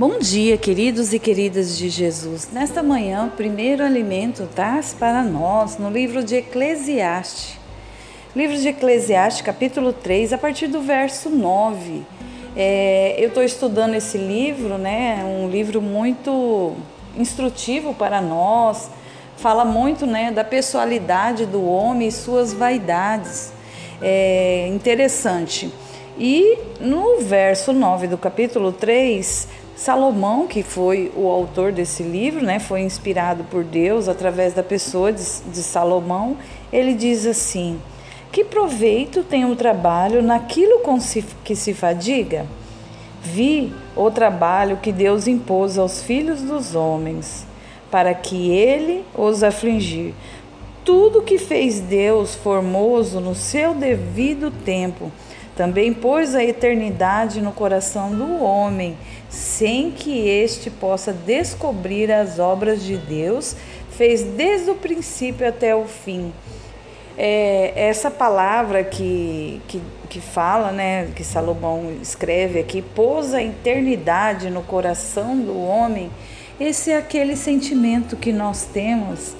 Bom dia, queridos e queridas de Jesus. Nesta manhã, o primeiro alimento traz para nós no livro de Eclesiastes. Livro de Eclesiastes, capítulo 3, a partir do verso 9. É, eu estou estudando esse livro, né? Um livro muito instrutivo para nós. Fala muito né, da pessoalidade do homem e suas vaidades. É interessante. E no verso 9 do capítulo 3, Salomão, que foi o autor desse livro, né, foi inspirado por Deus através da pessoa de, de Salomão, ele diz assim: Que proveito tem o trabalho naquilo se, que se fadiga? Vi o trabalho que Deus impôs aos filhos dos homens, para que ele os afligir. Tudo que fez Deus formoso no seu devido tempo também pôs a eternidade no coração do homem, sem que este possa descobrir as obras de Deus, fez desde o princípio até o fim. É, essa palavra que, que, que fala, né, que Salomão escreve aqui, pôs a eternidade no coração do homem, esse é aquele sentimento que nós temos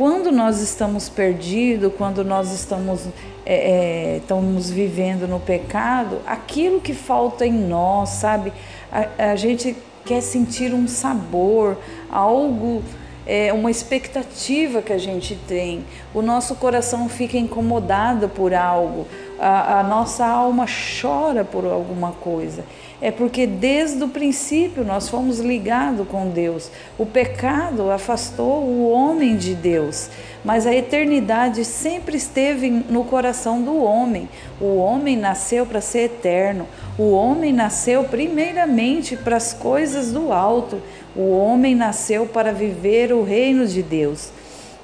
quando nós estamos perdidos, quando nós estamos, é, é, estamos vivendo no pecado, aquilo que falta em nós, sabe? A, a gente quer sentir um sabor, algo, é, uma expectativa que a gente tem. O nosso coração fica incomodado por algo, a, a nossa alma chora por alguma coisa é porque desde o princípio nós fomos ligados com Deus. O pecado afastou o homem de Deus, mas a eternidade sempre esteve no coração do homem. O homem nasceu para ser eterno. O homem nasceu primeiramente para as coisas do alto. O homem nasceu para viver o reino de Deus.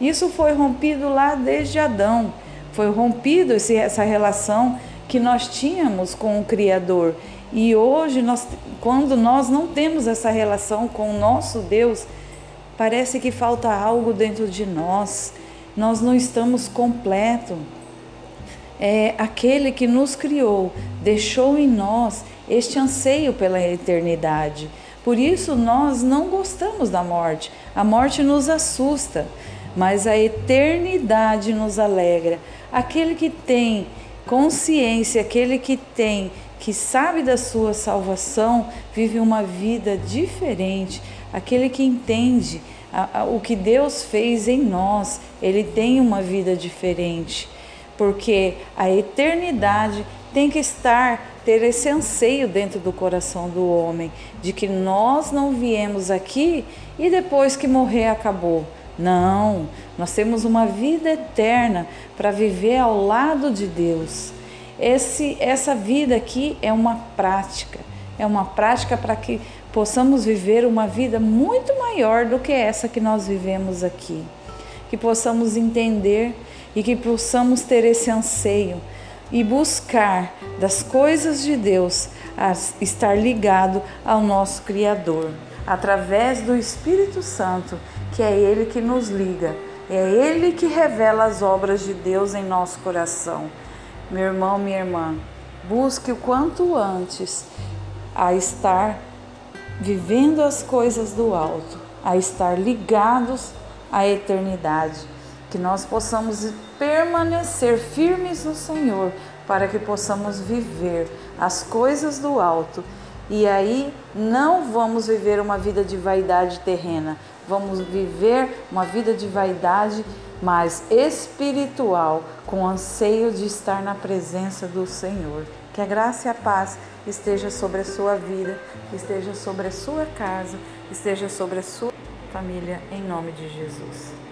Isso foi rompido lá desde Adão. Foi rompido essa relação que nós tínhamos com o Criador. E hoje, nós, quando nós não temos essa relação com o nosso Deus, parece que falta algo dentro de nós, nós não estamos completos. É, aquele que nos criou deixou em nós este anseio pela eternidade. Por isso nós não gostamos da morte. A morte nos assusta, mas a eternidade nos alegra. Aquele que tem consciência, aquele que tem que sabe da sua salvação, vive uma vida diferente. Aquele que entende a, a, o que Deus fez em nós, ele tem uma vida diferente. Porque a eternidade tem que estar, ter esse anseio dentro do coração do homem, de que nós não viemos aqui e depois que morrer acabou. Não, nós temos uma vida eterna para viver ao lado de Deus. Esse, essa vida aqui é uma prática, é uma prática para que possamos viver uma vida muito maior do que essa que nós vivemos aqui. Que possamos entender e que possamos ter esse anseio e buscar das coisas de Deus estar ligado ao nosso Criador, através do Espírito Santo, que é Ele que nos liga, é Ele que revela as obras de Deus em nosso coração. Meu irmão, minha irmã, busque o quanto antes a estar vivendo as coisas do alto, a estar ligados à eternidade, que nós possamos permanecer firmes no Senhor, para que possamos viver as coisas do alto. E aí não vamos viver uma vida de vaidade terrena, vamos viver uma vida de vaidade mas espiritual, com anseio de estar na presença do Senhor. Que a graça e a paz esteja sobre a sua vida, esteja sobre a sua casa, esteja sobre a sua família, em nome de Jesus.